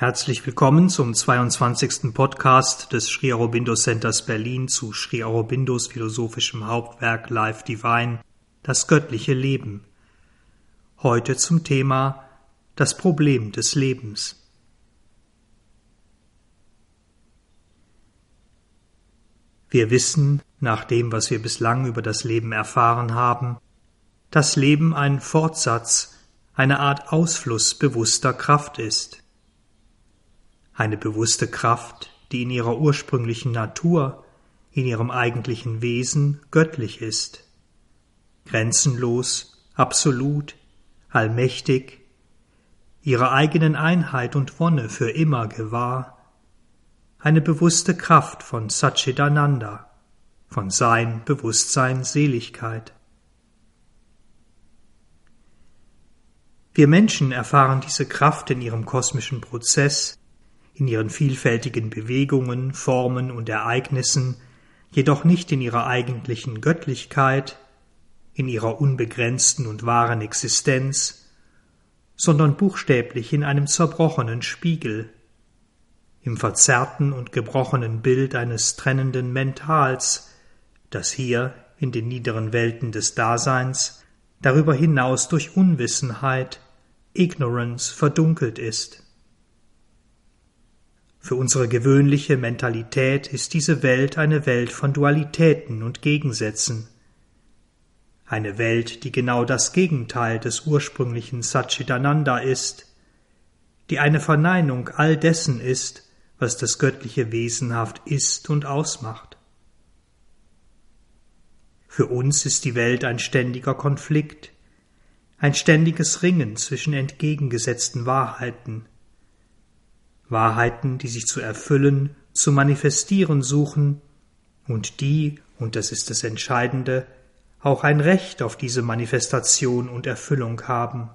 Herzlich willkommen zum 22. Podcast des Sri Aurobindo Centers Berlin zu Sri Aurobindos philosophischem Hauptwerk Life Divine, das göttliche Leben. Heute zum Thema das Problem des Lebens. Wir wissen, nach dem, was wir bislang über das Leben erfahren haben, dass Leben ein Fortsatz, eine Art Ausfluss bewusster Kraft ist eine bewusste Kraft, die in ihrer ursprünglichen Natur, in ihrem eigentlichen Wesen göttlich ist, grenzenlos, absolut, allmächtig, ihrer eigenen Einheit und Wonne für immer gewahr, eine bewusste Kraft von Satchitananda, von Sein, Bewusstsein, Seligkeit. Wir Menschen erfahren diese Kraft in ihrem kosmischen Prozess in ihren vielfältigen Bewegungen, Formen und Ereignissen, jedoch nicht in ihrer eigentlichen Göttlichkeit, in ihrer unbegrenzten und wahren Existenz, sondern buchstäblich in einem zerbrochenen Spiegel, im verzerrten und gebrochenen Bild eines trennenden Mentals, das hier in den niederen Welten des Daseins darüber hinaus durch Unwissenheit, Ignorance verdunkelt ist. Für unsere gewöhnliche Mentalität ist diese Welt eine Welt von Dualitäten und Gegensätzen. Eine Welt, die genau das Gegenteil des ursprünglichen Satchitananda ist, die eine Verneinung all dessen ist, was das göttliche wesenhaft ist und ausmacht. Für uns ist die Welt ein ständiger Konflikt, ein ständiges Ringen zwischen entgegengesetzten Wahrheiten, Wahrheiten, die sich zu erfüllen, zu manifestieren suchen und die, und das ist das Entscheidende, auch ein Recht auf diese Manifestation und Erfüllung haben.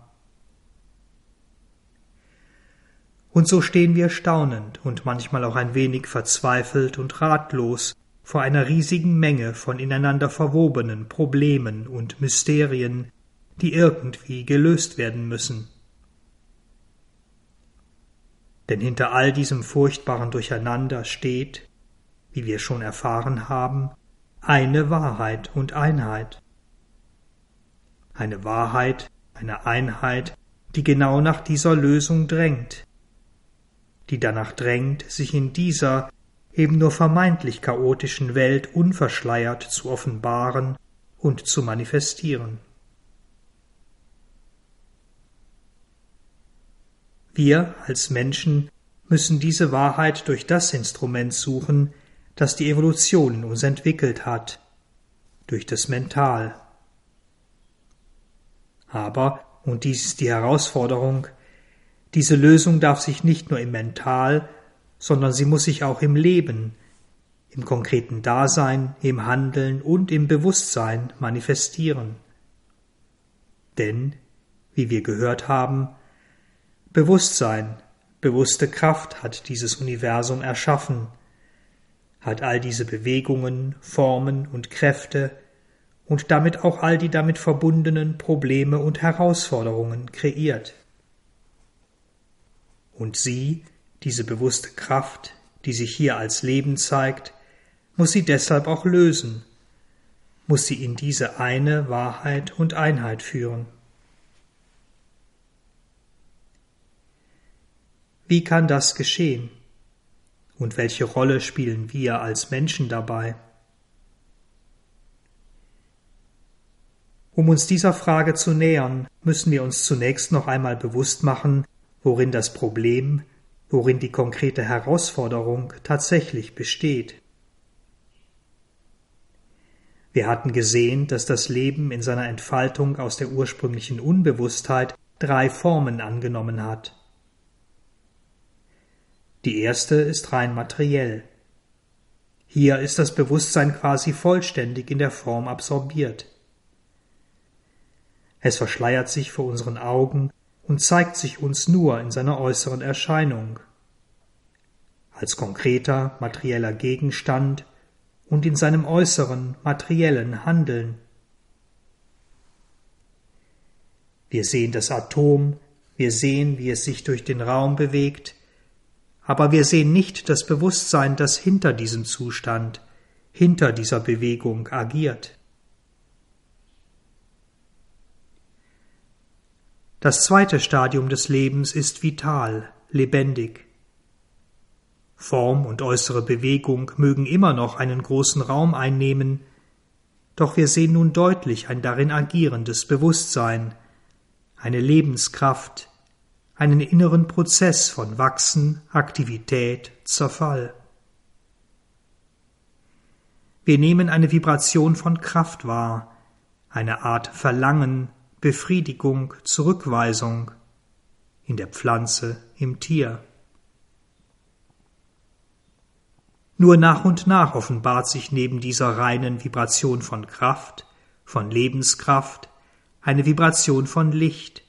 Und so stehen wir staunend und manchmal auch ein wenig verzweifelt und ratlos vor einer riesigen Menge von ineinander verwobenen Problemen und Mysterien, die irgendwie gelöst werden müssen. Denn hinter all diesem furchtbaren Durcheinander steht, wie wir schon erfahren haben, eine Wahrheit und Einheit. Eine Wahrheit, eine Einheit, die genau nach dieser Lösung drängt, die danach drängt, sich in dieser eben nur vermeintlich chaotischen Welt unverschleiert zu offenbaren und zu manifestieren. Wir als Menschen müssen diese Wahrheit durch das Instrument suchen, das die Evolution in uns entwickelt hat, durch das Mental. Aber, und dies ist die Herausforderung, diese Lösung darf sich nicht nur im Mental, sondern sie muss sich auch im Leben, im konkreten Dasein, im Handeln und im Bewusstsein manifestieren. Denn, wie wir gehört haben, Bewusstsein, bewusste Kraft hat dieses Universum erschaffen, hat all diese Bewegungen, Formen und Kräfte und damit auch all die damit verbundenen Probleme und Herausforderungen kreiert. Und sie, diese bewusste Kraft, die sich hier als Leben zeigt, muss sie deshalb auch lösen, muss sie in diese eine Wahrheit und Einheit führen. Wie kann das geschehen? Und welche Rolle spielen wir als Menschen dabei? Um uns dieser Frage zu nähern, müssen wir uns zunächst noch einmal bewusst machen, worin das Problem, worin die konkrete Herausforderung tatsächlich besteht. Wir hatten gesehen, dass das Leben in seiner Entfaltung aus der ursprünglichen Unbewusstheit drei Formen angenommen hat. Die erste ist rein materiell. Hier ist das Bewusstsein quasi vollständig in der Form absorbiert. Es verschleiert sich vor unseren Augen und zeigt sich uns nur in seiner äußeren Erscheinung, als konkreter materieller Gegenstand und in seinem äußeren materiellen Handeln. Wir sehen das Atom, wir sehen, wie es sich durch den Raum bewegt, aber wir sehen nicht das Bewusstsein, das hinter diesem Zustand, hinter dieser Bewegung agiert. Das zweite Stadium des Lebens ist vital, lebendig. Form und äußere Bewegung mögen immer noch einen großen Raum einnehmen, doch wir sehen nun deutlich ein darin agierendes Bewusstsein, eine Lebenskraft, einen inneren Prozess von Wachsen, Aktivität, Zerfall. Wir nehmen eine Vibration von Kraft wahr, eine Art Verlangen, Befriedigung, Zurückweisung in der Pflanze, im Tier. Nur nach und nach offenbart sich neben dieser reinen Vibration von Kraft, von Lebenskraft, eine Vibration von Licht.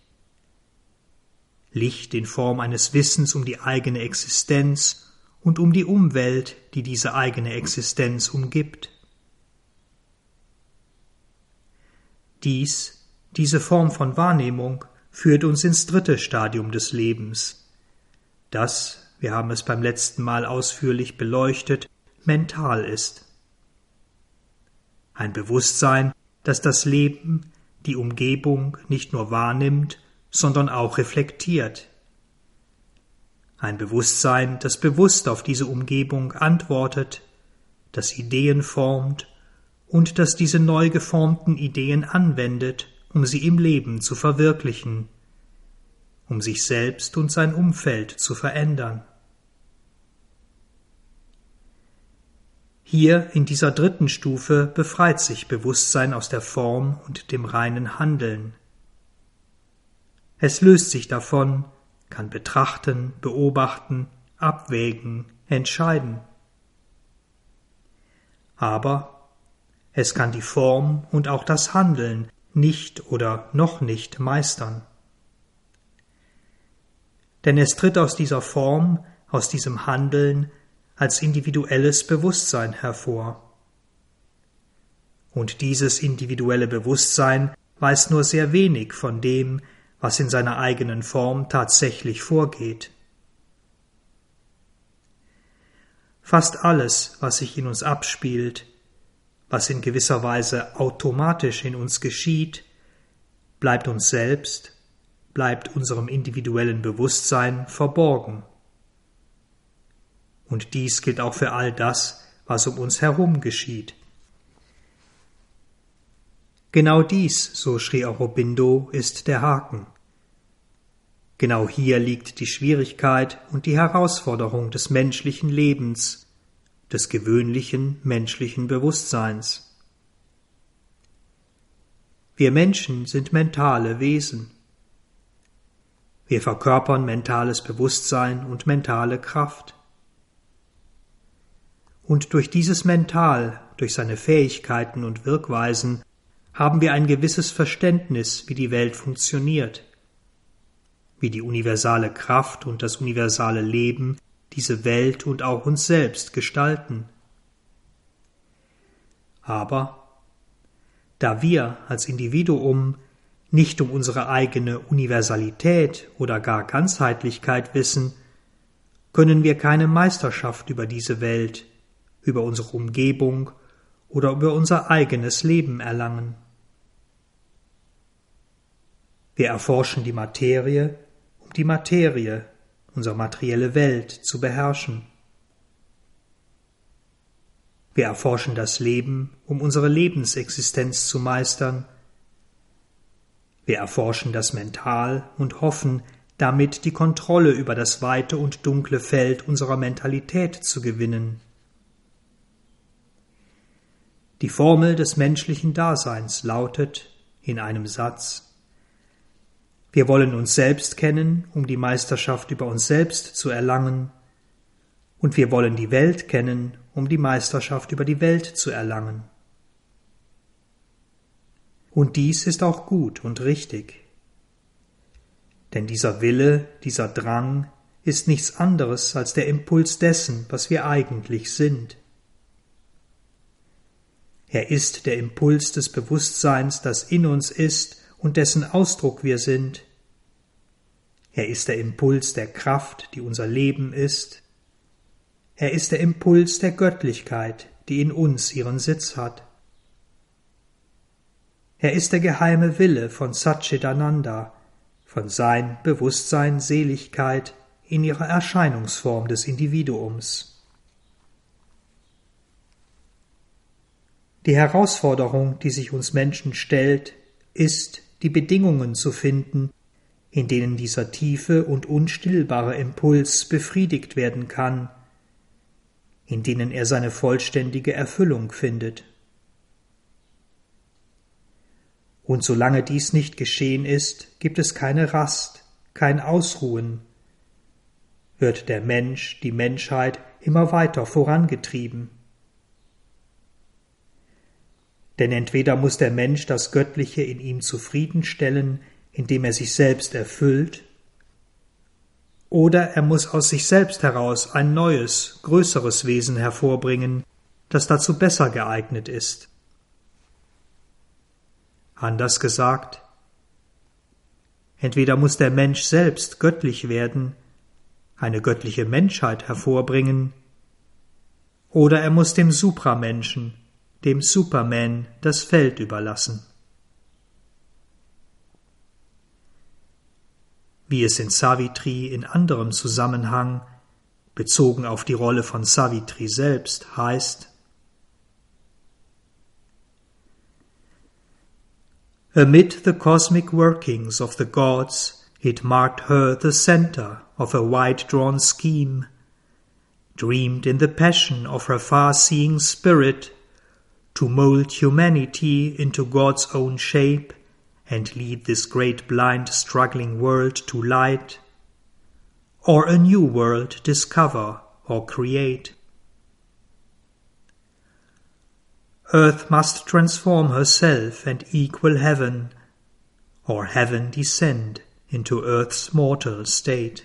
Licht in Form eines Wissens um die eigene Existenz und um die Umwelt, die diese eigene Existenz umgibt. Dies, diese Form von Wahrnehmung, führt uns ins dritte Stadium des Lebens, das wir haben es beim letzten Mal ausführlich beleuchtet, mental ist. Ein Bewusstsein, das das Leben, die Umgebung nicht nur wahrnimmt, sondern auch reflektiert. Ein Bewusstsein, das bewusst auf diese Umgebung antwortet, das Ideen formt und das diese neu geformten Ideen anwendet, um sie im Leben zu verwirklichen, um sich selbst und sein Umfeld zu verändern. Hier in dieser dritten Stufe befreit sich Bewusstsein aus der Form und dem reinen Handeln. Es löst sich davon, kann betrachten, beobachten, abwägen, entscheiden. Aber es kann die Form und auch das Handeln nicht oder noch nicht meistern. Denn es tritt aus dieser Form, aus diesem Handeln als individuelles Bewusstsein hervor. Und dieses individuelle Bewusstsein weiß nur sehr wenig von dem, was in seiner eigenen Form tatsächlich vorgeht. Fast alles, was sich in uns abspielt, was in gewisser Weise automatisch in uns geschieht, bleibt uns selbst, bleibt unserem individuellen Bewusstsein verborgen. Und dies gilt auch für all das, was um uns herum geschieht. Genau dies, so schrie Aurobindo, ist der Haken. Genau hier liegt die Schwierigkeit und die Herausforderung des menschlichen Lebens, des gewöhnlichen menschlichen Bewusstseins. Wir Menschen sind mentale Wesen. Wir verkörpern mentales Bewusstsein und mentale Kraft. Und durch dieses Mental, durch seine Fähigkeiten und Wirkweisen, haben wir ein gewisses Verständnis, wie die Welt funktioniert, wie die universale Kraft und das universale Leben diese Welt und auch uns selbst gestalten. Aber da wir als Individuum nicht um unsere eigene Universalität oder gar Ganzheitlichkeit wissen, können wir keine Meisterschaft über diese Welt, über unsere Umgebung oder über unser eigenes Leben erlangen. Wir erforschen die Materie, die Materie, unsere materielle Welt, zu beherrschen. Wir erforschen das Leben, um unsere Lebensexistenz zu meistern. Wir erforschen das Mental und hoffen, damit die Kontrolle über das weite und dunkle Feld unserer Mentalität zu gewinnen. Die Formel des menschlichen Daseins lautet in einem Satz Wir wollen uns selbst kennen, um die Meisterschaft über uns selbst zu erlangen, und wir wollen die Welt kennen, um die Meisterschaft über die Welt zu erlangen. Und dies ist auch gut und richtig. Denn dieser Wille, dieser Drang ist nichts anderes als der Impuls dessen, was wir eigentlich sind. Er ist der Impuls des Bewusstseins, das in uns ist und dessen Ausdruck wir sind. Er ist der Impuls der Kraft, die unser Leben ist. Er ist der Impuls der Göttlichkeit, die in uns ihren Sitz hat. Er ist der geheime Wille von Satchitananda, von Sein, Bewusstsein, Seligkeit in ihrer Erscheinungsform des Individuums. Die Herausforderung, die sich uns Menschen stellt, ist, die Bedingungen zu finden, in denen dieser tiefe und unstillbare Impuls befriedigt werden kann, in denen er seine vollständige Erfüllung findet. Und solange dies nicht geschehen ist, gibt es keine Rast, kein Ausruhen, wird der Mensch, die Menschheit immer weiter vorangetrieben. Denn entweder muss der Mensch das Göttliche in ihm zufriedenstellen, indem er sich selbst erfüllt, oder er muss aus sich selbst heraus ein neues, größeres Wesen hervorbringen, das dazu besser geeignet ist. Anders gesagt, entweder muss der Mensch selbst göttlich werden, eine göttliche Menschheit hervorbringen, oder er muss dem Supramenschen, dem Superman, das Feld überlassen. Wie es in Savitri in anderem Zusammenhang, bezogen auf die Rolle von Savitri selbst, heißt, Amid the cosmic workings of the gods, it marked her the center of a wide drawn scheme, dreamed in the passion of her far seeing spirit to mold humanity into God's own shape and lead this great blind struggling world to light, or a new world discover or create. Earth must transform herself and equal heaven, or heaven descend into earth's mortal state.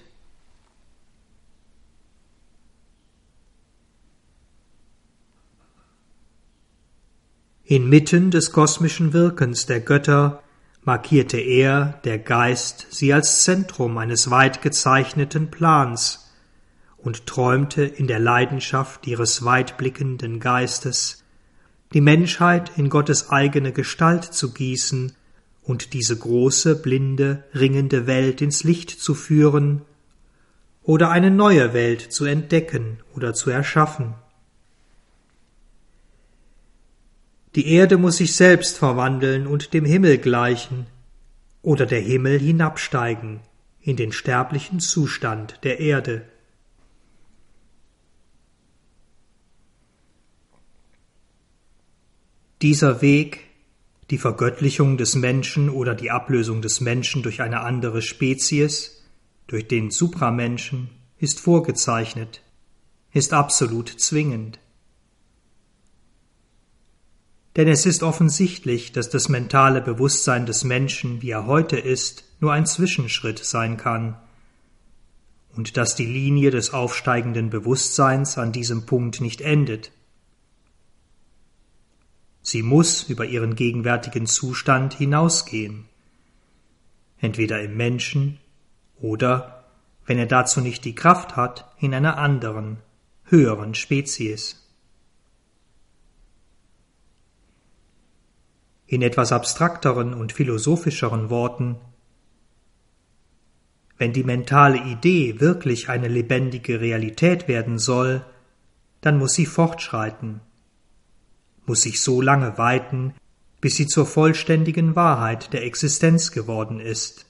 Inmitten des kosmischen Wirkens der Götter markierte er, der Geist, sie als Zentrum eines weit gezeichneten Plans und träumte in der Leidenschaft ihres weitblickenden Geistes, die Menschheit in Gottes eigene Gestalt zu gießen und diese große, blinde, ringende Welt ins Licht zu führen oder eine neue Welt zu entdecken oder zu erschaffen. Die Erde muss sich selbst verwandeln und dem Himmel gleichen, oder der Himmel hinabsteigen in den sterblichen Zustand der Erde. Dieser Weg, die Vergöttlichung des Menschen oder die Ablösung des Menschen durch eine andere Spezies, durch den Supramenschen, ist vorgezeichnet, ist absolut zwingend. Denn es ist offensichtlich, dass das mentale Bewusstsein des Menschen, wie er heute ist, nur ein Zwischenschritt sein kann, und dass die Linie des aufsteigenden Bewusstseins an diesem Punkt nicht endet. Sie muss über ihren gegenwärtigen Zustand hinausgehen, entweder im Menschen oder, wenn er dazu nicht die Kraft hat, in einer anderen, höheren Spezies. In etwas abstrakteren und philosophischeren Worten wenn die mentale Idee wirklich eine lebendige Realität werden soll, dann muss sie fortschreiten, muss sich so lange weiten, bis sie zur vollständigen Wahrheit der Existenz geworden ist.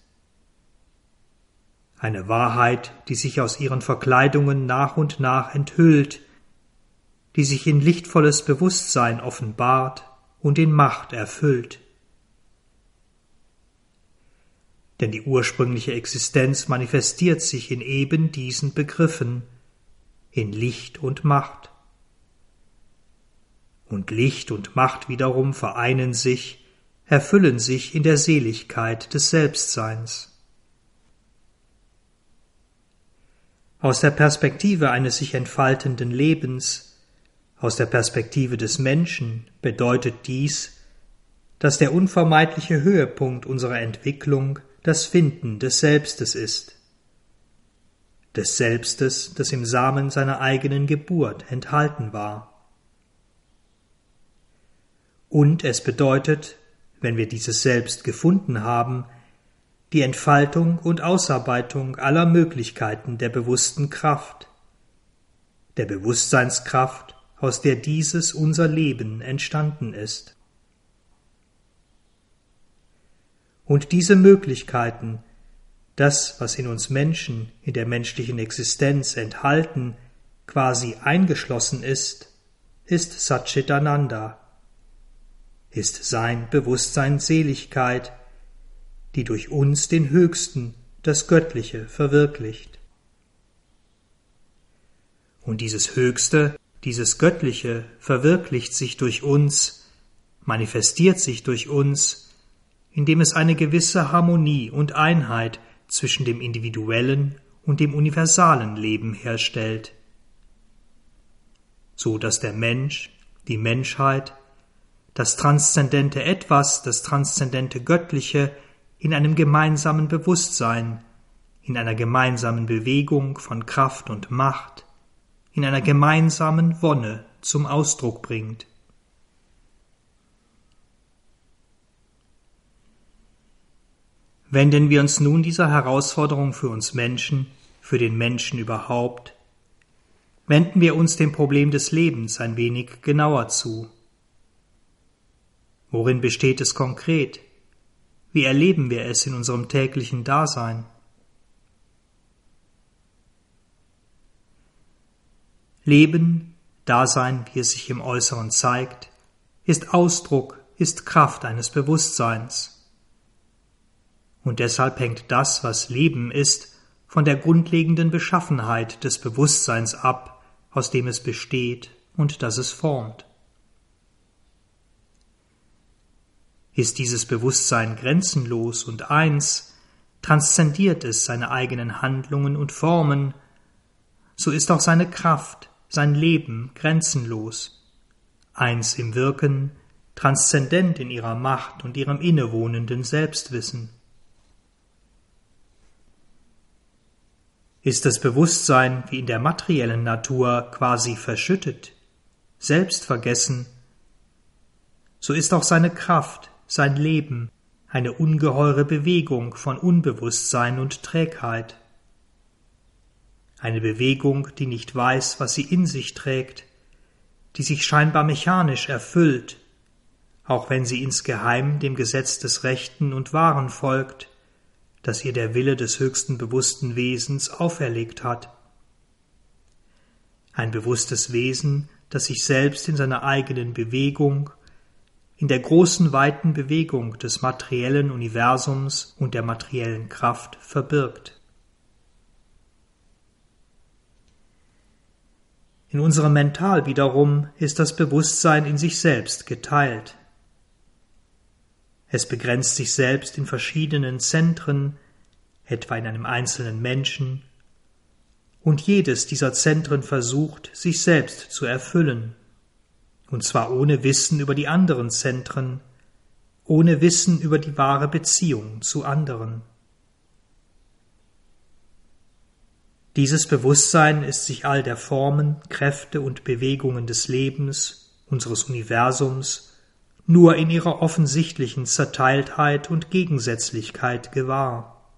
Eine Wahrheit, die sich aus ihren Verkleidungen nach und nach enthüllt, die sich in lichtvolles Bewusstsein offenbart und in Macht erfüllt. Denn die ursprüngliche Existenz manifestiert sich in eben diesen Begriffen, in Licht und Macht. Und Licht und Macht wiederum vereinen sich, erfüllen sich in der Seligkeit des Selbstseins. Aus der Perspektive eines sich entfaltenden Lebens aus der Perspektive des Menschen bedeutet dies, dass der unvermeidliche Höhepunkt unserer Entwicklung das Finden des Selbstes ist. des Selbstes, das im Samen seiner eigenen Geburt enthalten war. Und es bedeutet, wenn wir dieses Selbst gefunden haben, die Entfaltung und Ausarbeitung aller Möglichkeiten der bewussten Kraft, der Bewusstseinskraft, aus der dieses unser Leben entstanden ist. Und diese Möglichkeiten, das, was in uns Menschen, in der menschlichen Existenz enthalten, quasi eingeschlossen ist, ist Satchitananda, ist sein Bewusstsein Seligkeit, die durch uns den Höchsten, das Göttliche, verwirklicht. Und dieses Höchste, dieses Göttliche verwirklicht sich durch uns, manifestiert sich durch uns, indem es eine gewisse Harmonie und Einheit zwischen dem individuellen und dem universalen Leben herstellt, so dass der Mensch, die Menschheit, das transzendente Etwas, das transzendente Göttliche in einem gemeinsamen Bewusstsein, in einer gemeinsamen Bewegung von Kraft und Macht, in einer gemeinsamen Wonne zum Ausdruck bringt. Wenden wir uns nun dieser Herausforderung für uns Menschen, für den Menschen überhaupt, wenden wir uns dem Problem des Lebens ein wenig genauer zu. Worin besteht es konkret? Wie erleben wir es in unserem täglichen Dasein? Leben, Dasein, wie es sich im Äußeren zeigt, ist Ausdruck, ist Kraft eines Bewusstseins. Und deshalb hängt das, was Leben ist, von der grundlegenden Beschaffenheit des Bewusstseins ab, aus dem es besteht und das es formt. Ist dieses Bewusstsein grenzenlos und eins, transzendiert es seine eigenen Handlungen und Formen, so ist auch seine Kraft, sein Leben grenzenlos, eins im Wirken, transzendent in ihrer Macht und ihrem innewohnenden Selbstwissen. Ist das Bewusstsein wie in der materiellen Natur quasi verschüttet, selbstvergessen, so ist auch seine Kraft, sein Leben, eine ungeheure Bewegung von Unbewusstsein und Trägheit. Eine Bewegung, die nicht weiß, was sie in sich trägt, die sich scheinbar mechanisch erfüllt, auch wenn sie insgeheim dem Gesetz des Rechten und Wahren folgt, das ihr der Wille des höchsten bewussten Wesens auferlegt hat. Ein bewusstes Wesen, das sich selbst in seiner eigenen Bewegung in der großen weiten Bewegung des materiellen Universums und der materiellen Kraft verbirgt. In unserem Mental wiederum ist das Bewusstsein in sich selbst geteilt. Es begrenzt sich selbst in verschiedenen Zentren, etwa in einem einzelnen Menschen, und jedes dieser Zentren versucht, sich selbst zu erfüllen und zwar ohne Wissen über die anderen Zentren, ohne Wissen über die wahre Beziehung zu anderen. Dieses Bewusstsein ist sich all der Formen, Kräfte und Bewegungen des Lebens, unseres Universums, nur in ihrer offensichtlichen Zerteiltheit und Gegensätzlichkeit gewahr.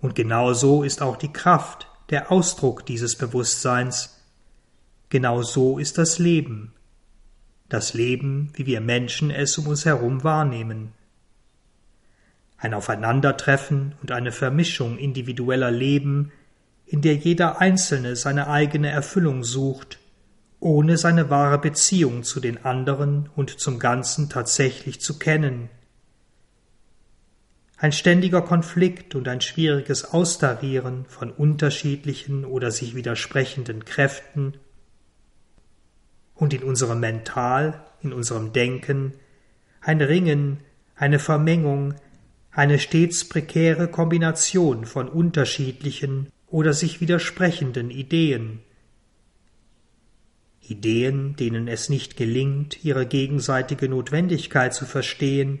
Und genauso ist auch die Kraft der Ausdruck dieses Bewusstseins, Genau so ist das Leben. Das Leben, wie wir Menschen es um uns herum wahrnehmen. Ein Aufeinandertreffen und eine Vermischung individueller Leben, in der jeder Einzelne seine eigene Erfüllung sucht, ohne seine wahre Beziehung zu den anderen und zum Ganzen tatsächlich zu kennen. Ein ständiger Konflikt und ein schwieriges Austarieren von unterschiedlichen oder sich widersprechenden Kräften und in unserem Mental, in unserem Denken, ein Ringen, eine Vermengung, eine stets prekäre Kombination von unterschiedlichen oder sich widersprechenden Ideen. Ideen, denen es nicht gelingt, ihre gegenseitige Notwendigkeit zu verstehen,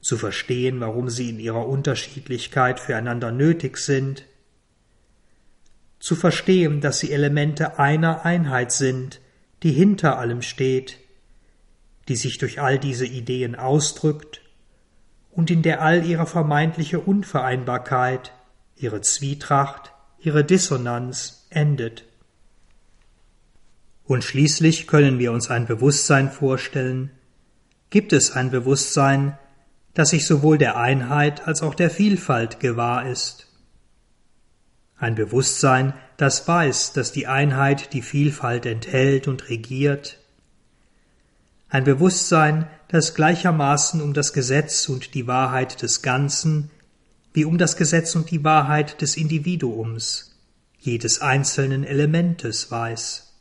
zu verstehen, warum sie in ihrer Unterschiedlichkeit füreinander nötig sind, zu verstehen, dass sie Elemente einer Einheit sind, die hinter allem steht, die sich durch all diese Ideen ausdrückt und in der all ihre vermeintliche Unvereinbarkeit, ihre Zwietracht, ihre Dissonanz endet. Und schließlich können wir uns ein Bewusstsein vorstellen, gibt es ein Bewusstsein, das sich sowohl der Einheit als auch der Vielfalt gewahr ist. Ein Bewusstsein, das weiß, dass die Einheit die Vielfalt enthält und regiert. Ein Bewusstsein, das gleichermaßen um das Gesetz und die Wahrheit des Ganzen wie um das Gesetz und die Wahrheit des Individuums, jedes einzelnen Elementes weiß.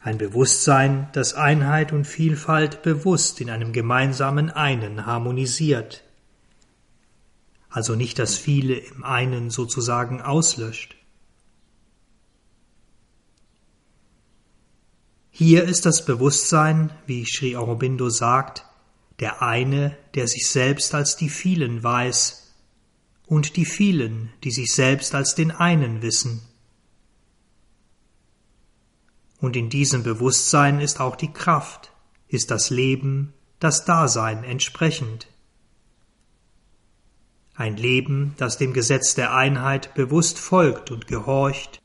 Ein Bewusstsein, das Einheit und Vielfalt bewusst in einem gemeinsamen Einen harmonisiert, also nicht das Viele im einen sozusagen auslöscht. Hier ist das Bewusstsein, wie Sri Aurobindo sagt, der eine, der sich selbst als die vielen weiß, und die vielen, die sich selbst als den einen wissen. Und in diesem Bewusstsein ist auch die Kraft, ist das Leben, das Dasein entsprechend. Ein Leben, das dem Gesetz der Einheit bewusst folgt und gehorcht,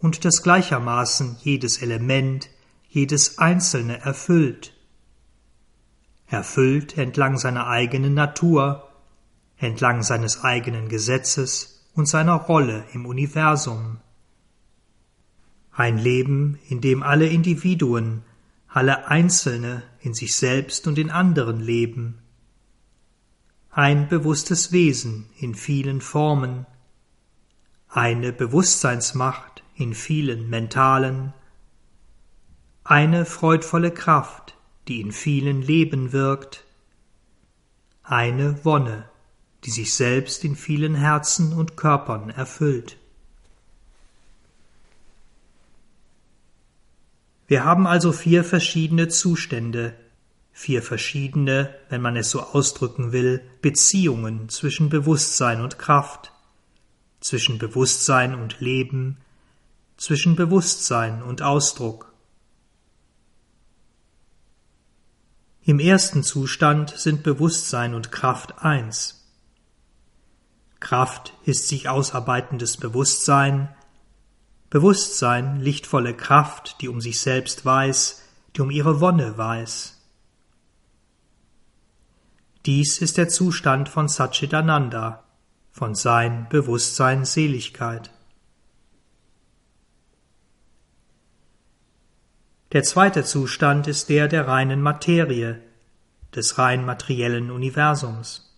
und das gleichermaßen jedes Element, jedes Einzelne erfüllt, erfüllt entlang seiner eigenen Natur, entlang seines eigenen Gesetzes und seiner Rolle im Universum. Ein Leben, in dem alle Individuen, alle Einzelne in sich selbst und in anderen leben. Ein bewusstes Wesen in vielen Formen. Eine Bewusstseinsmacht in vielen mentalen. Eine freudvolle Kraft die in vielen Leben wirkt, eine Wonne, die sich selbst in vielen Herzen und Körpern erfüllt. Wir haben also vier verschiedene Zustände, vier verschiedene, wenn man es so ausdrücken will, Beziehungen zwischen Bewusstsein und Kraft, zwischen Bewusstsein und Leben, zwischen Bewusstsein und Ausdruck. Im ersten Zustand sind Bewusstsein und Kraft eins. Kraft ist sich ausarbeitendes Bewusstsein, Bewusstsein lichtvolle Kraft, die um sich selbst weiß, die um ihre Wonne weiß. Dies ist der Zustand von Satchitananda, von Sein, Bewusstsein, Seligkeit. Der zweite Zustand ist der der reinen Materie, des rein materiellen Universums.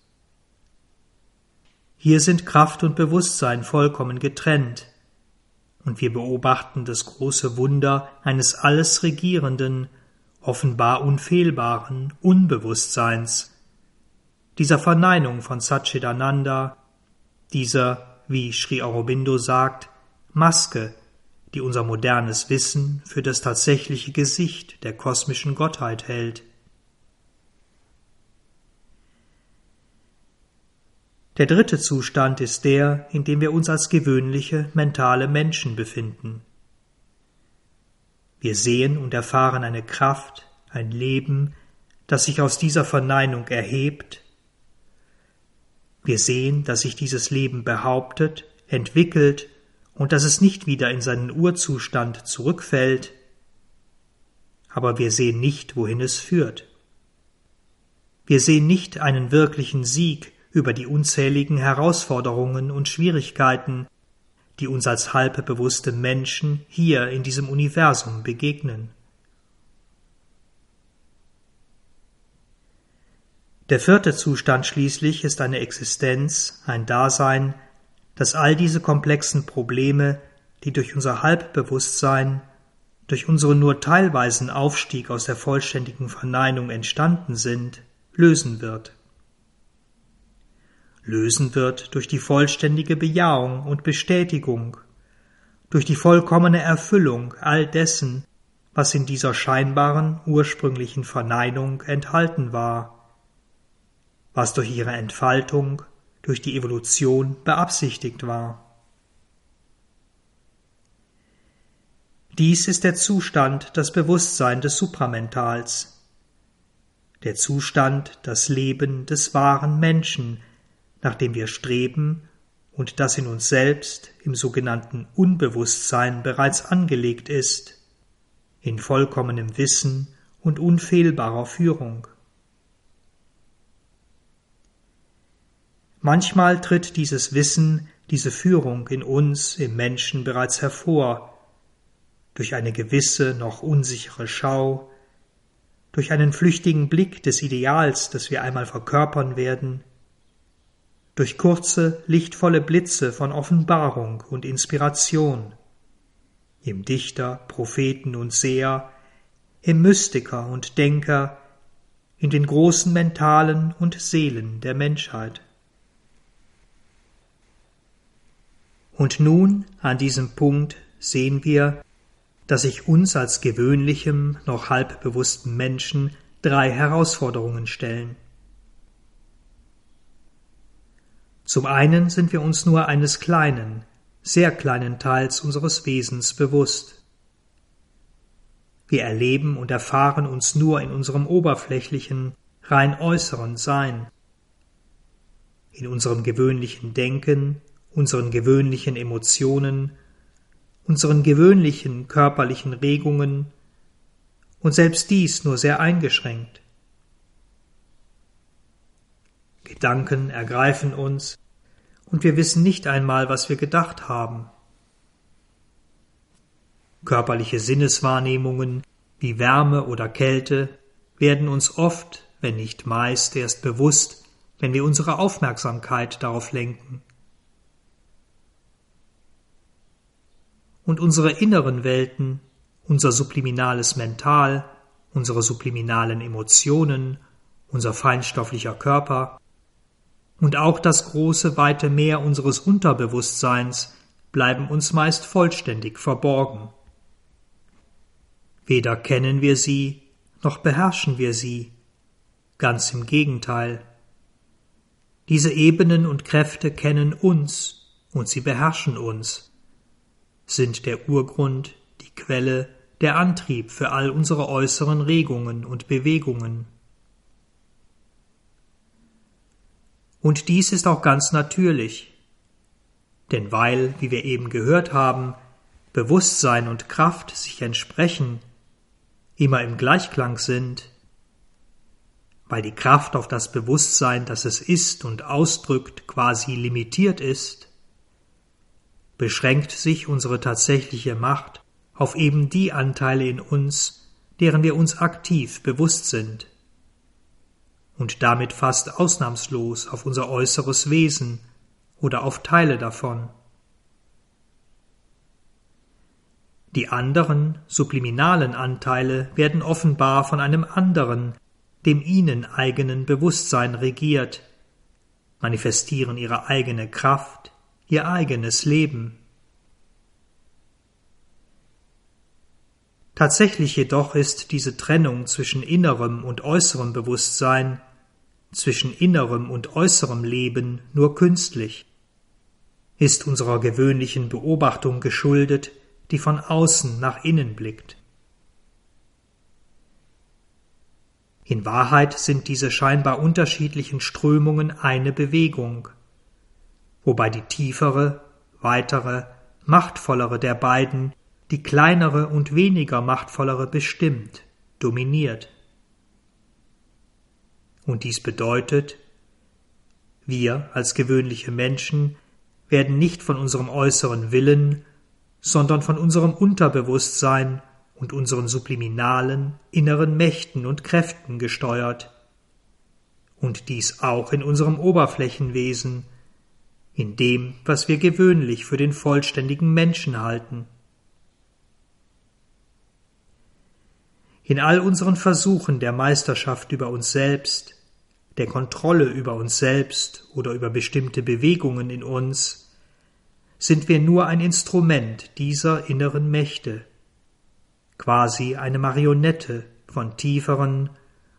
Hier sind Kraft und Bewusstsein vollkommen getrennt, und wir beobachten das große Wunder eines alles regierenden, offenbar unfehlbaren Unbewusstseins, dieser Verneinung von Satchitananda, dieser, wie Sri Aurobindo sagt, Maske, die unser modernes Wissen für das tatsächliche Gesicht der kosmischen Gottheit hält. Der dritte Zustand ist der, in dem wir uns als gewöhnliche mentale Menschen befinden. Wir sehen und erfahren eine Kraft, ein Leben, das sich aus dieser Verneinung erhebt. Wir sehen, dass sich dieses Leben behauptet, entwickelt und dass es nicht wieder in seinen Urzustand zurückfällt, aber wir sehen nicht, wohin es führt. Wir sehen nicht einen wirklichen Sieg über die unzähligen Herausforderungen und Schwierigkeiten, die uns als halbbewusste Menschen hier in diesem Universum begegnen. Der vierte Zustand schließlich ist eine Existenz, ein Dasein, dass all diese komplexen Probleme, die durch unser Halbbewusstsein, durch unseren nur teilweisen Aufstieg aus der vollständigen Verneinung entstanden sind, lösen wird. Lösen wird durch die vollständige Bejahung und Bestätigung, durch die vollkommene Erfüllung all dessen, was in dieser scheinbaren ursprünglichen Verneinung enthalten war, was durch ihre Entfaltung, durch die Evolution beabsichtigt war. Dies ist der Zustand, das Bewusstsein des Supramentals, der Zustand, das Leben des wahren Menschen, nach dem wir streben und das in uns selbst im sogenannten Unbewusstsein bereits angelegt ist, in vollkommenem Wissen und unfehlbarer Führung. Manchmal tritt dieses Wissen, diese Führung in uns, im Menschen bereits hervor, durch eine gewisse, noch unsichere Schau, durch einen flüchtigen Blick des Ideals, das wir einmal verkörpern werden, durch kurze, lichtvolle Blitze von Offenbarung und Inspiration, im Dichter, Propheten und Seher, im Mystiker und Denker, in den großen mentalen und Seelen der Menschheit. Und nun, an diesem Punkt, sehen wir, dass sich uns als gewöhnlichem, noch halb bewussten Menschen drei Herausforderungen stellen. Zum einen sind wir uns nur eines kleinen, sehr kleinen Teils unseres Wesens bewusst. Wir erleben und erfahren uns nur in unserem oberflächlichen, rein äußeren Sein, in unserem gewöhnlichen Denken, unseren gewöhnlichen Emotionen unseren gewöhnlichen körperlichen Regungen und selbst dies nur sehr eingeschränkt. Gedanken ergreifen uns, und wir wissen nicht einmal, was wir gedacht haben. Körperliche Sinneswahrnehmungen wie Wärme oder Kälte werden uns oft, wenn nicht meist, erst bewusst, wenn wir unsere Aufmerksamkeit darauf lenken. Und unsere inneren Welten, unser subliminales Mental, unsere subliminalen Emotionen, unser feinstofflicher Körper und auch das große, weite Meer unseres Unterbewusstseins bleiben uns meist vollständig verborgen. Weder kennen wir sie, noch beherrschen wir sie, ganz im Gegenteil. Diese Ebenen und Kräfte kennen uns und sie beherrschen uns sind der Urgrund, die Quelle, der Antrieb für all unsere äußeren Regungen und Bewegungen. Und dies ist auch ganz natürlich, denn weil, wie wir eben gehört haben, Bewusstsein und Kraft sich entsprechen, immer im Gleichklang sind, weil die Kraft auf das Bewusstsein, das es ist und ausdrückt, quasi limitiert ist, beschränkt sich unsere tatsächliche Macht auf eben die Anteile in uns, deren wir uns aktiv bewusst sind, und damit fast ausnahmslos auf unser äußeres Wesen oder auf Teile davon. Die anderen, subliminalen Anteile werden offenbar von einem anderen, dem ihnen eigenen Bewusstsein regiert, manifestieren ihre eigene Kraft, ihr eigenes Leben. Tatsächlich jedoch ist diese Trennung zwischen innerem und äußerem Bewusstsein, zwischen innerem und äußerem Leben nur künstlich, ist unserer gewöhnlichen Beobachtung geschuldet, die von außen nach innen blickt. In Wahrheit sind diese scheinbar unterschiedlichen Strömungen eine Bewegung, wobei die tiefere, weitere, machtvollere der beiden die kleinere und weniger machtvollere bestimmt, dominiert. Und dies bedeutet, wir als gewöhnliche Menschen werden nicht von unserem äußeren Willen, sondern von unserem Unterbewusstsein und unseren subliminalen inneren Mächten und Kräften gesteuert, und dies auch in unserem Oberflächenwesen, in dem, was wir gewöhnlich für den vollständigen Menschen halten. In all unseren Versuchen der Meisterschaft über uns selbst, der Kontrolle über uns selbst oder über bestimmte Bewegungen in uns, sind wir nur ein Instrument dieser inneren Mächte, quasi eine Marionette von tieferen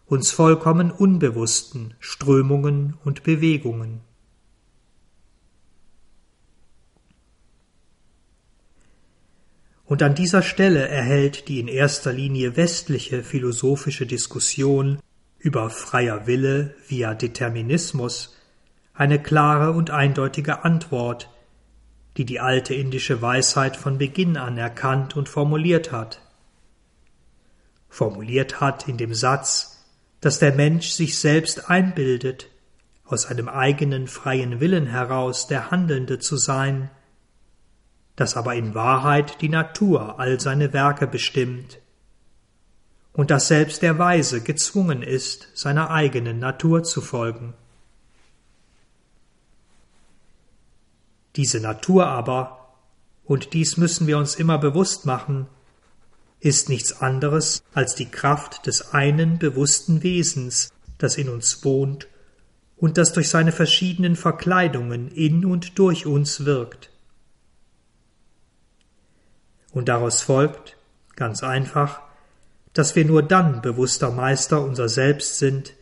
uns vollkommen unbewussten Strömungen und Bewegungen. Und an dieser Stelle erhält die in erster Linie westliche philosophische Diskussion über freier Wille via Determinismus eine klare und eindeutige Antwort, die die alte indische Weisheit von Beginn an erkannt und formuliert hat. Formuliert hat in dem Satz, dass der Mensch sich selbst einbildet, aus einem eigenen freien Willen heraus der Handelnde zu sein, dass aber in Wahrheit die Natur all seine Werke bestimmt, und dass selbst der Weise gezwungen ist, seiner eigenen Natur zu folgen. Diese Natur aber, und dies müssen wir uns immer bewusst machen, ist nichts anderes als die Kraft des einen bewussten Wesens, das in uns wohnt und das durch seine verschiedenen Verkleidungen in und durch uns wirkt. Und daraus folgt, ganz einfach, dass wir nur dann bewusster Meister unser Selbst sind,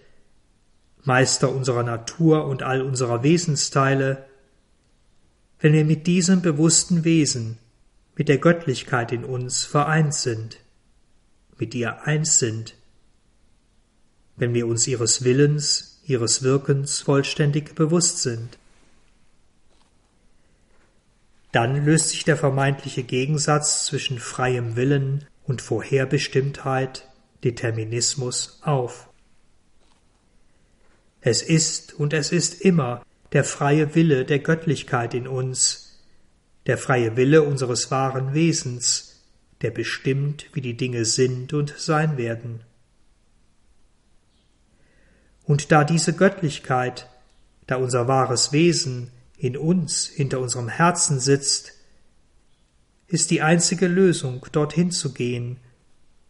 Meister unserer Natur und all unserer Wesensteile, wenn wir mit diesem bewussten Wesen, mit der Göttlichkeit in uns vereint sind, mit ihr eins sind, wenn wir uns ihres Willens, ihres Wirkens vollständig bewusst sind. Dann löst sich der vermeintliche Gegensatz zwischen freiem Willen und Vorherbestimmtheit, Determinismus auf. Es ist und es ist immer der freie Wille der Göttlichkeit in uns, der freie Wille unseres wahren Wesens, der bestimmt, wie die Dinge sind und sein werden. Und da diese Göttlichkeit, da unser wahres Wesen in uns, hinter unserem Herzen sitzt, ist die einzige Lösung, dorthin zu gehen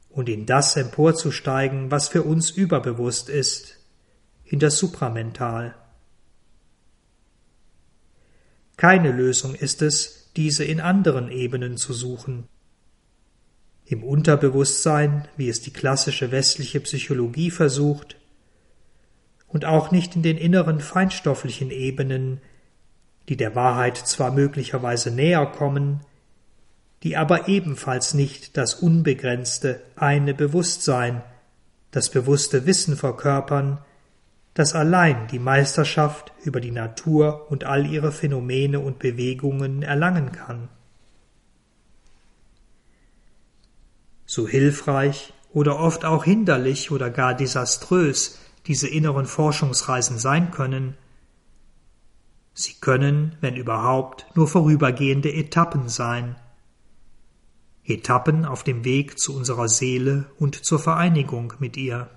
und in das emporzusteigen, was für uns überbewusst ist, in das Supramental. Keine Lösung ist es, diese in anderen Ebenen zu suchen. Im Unterbewusstsein, wie es die klassische westliche Psychologie versucht, und auch nicht in den inneren feinstofflichen Ebenen, die der Wahrheit zwar möglicherweise näher kommen, die aber ebenfalls nicht das unbegrenzte eine Bewusstsein, das bewusste Wissen verkörpern, das allein die Meisterschaft über die Natur und all ihre Phänomene und Bewegungen erlangen kann. So hilfreich oder oft auch hinderlich oder gar desaströs diese inneren Forschungsreisen sein können, sie können, wenn überhaupt, nur vorübergehende Etappen sein, Etappen auf dem Weg zu unserer Seele und zur Vereinigung mit ihr.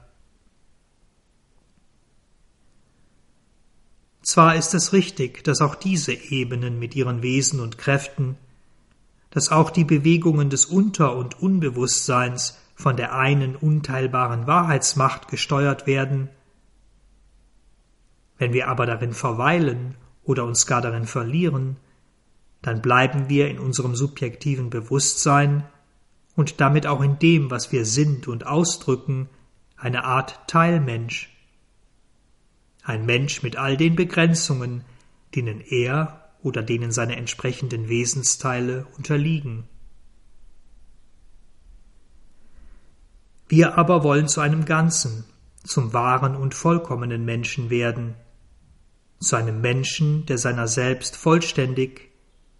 Zwar ist es richtig, dass auch diese Ebenen mit ihren Wesen und Kräften, dass auch die Bewegungen des Unter- und Unbewusstseins von der einen unteilbaren Wahrheitsmacht gesteuert werden, wenn wir aber darin verweilen oder uns gar darin verlieren, dann bleiben wir in unserem subjektiven Bewusstsein und damit auch in dem, was wir sind und ausdrücken, eine Art Teilmensch, ein Mensch mit all den Begrenzungen, denen er oder denen seine entsprechenden Wesensteile unterliegen. Wir aber wollen zu einem Ganzen, zum wahren und vollkommenen Menschen werden, zu einem Menschen, der seiner selbst vollständig,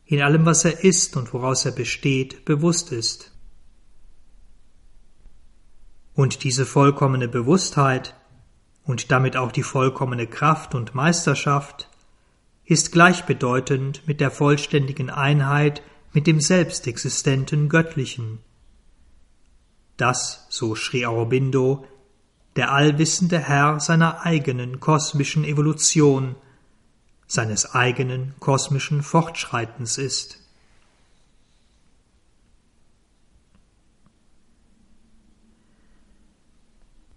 in allem, was er ist und woraus er besteht, bewusst ist. Und diese vollkommene Bewusstheit und damit auch die vollkommene Kraft und Meisterschaft, ist gleichbedeutend mit der vollständigen Einheit mit dem selbstexistenten Göttlichen. Das, so Sri Aurobindo, der allwissende Herr seiner eigenen kosmischen Evolution, seines eigenen kosmischen Fortschreitens ist.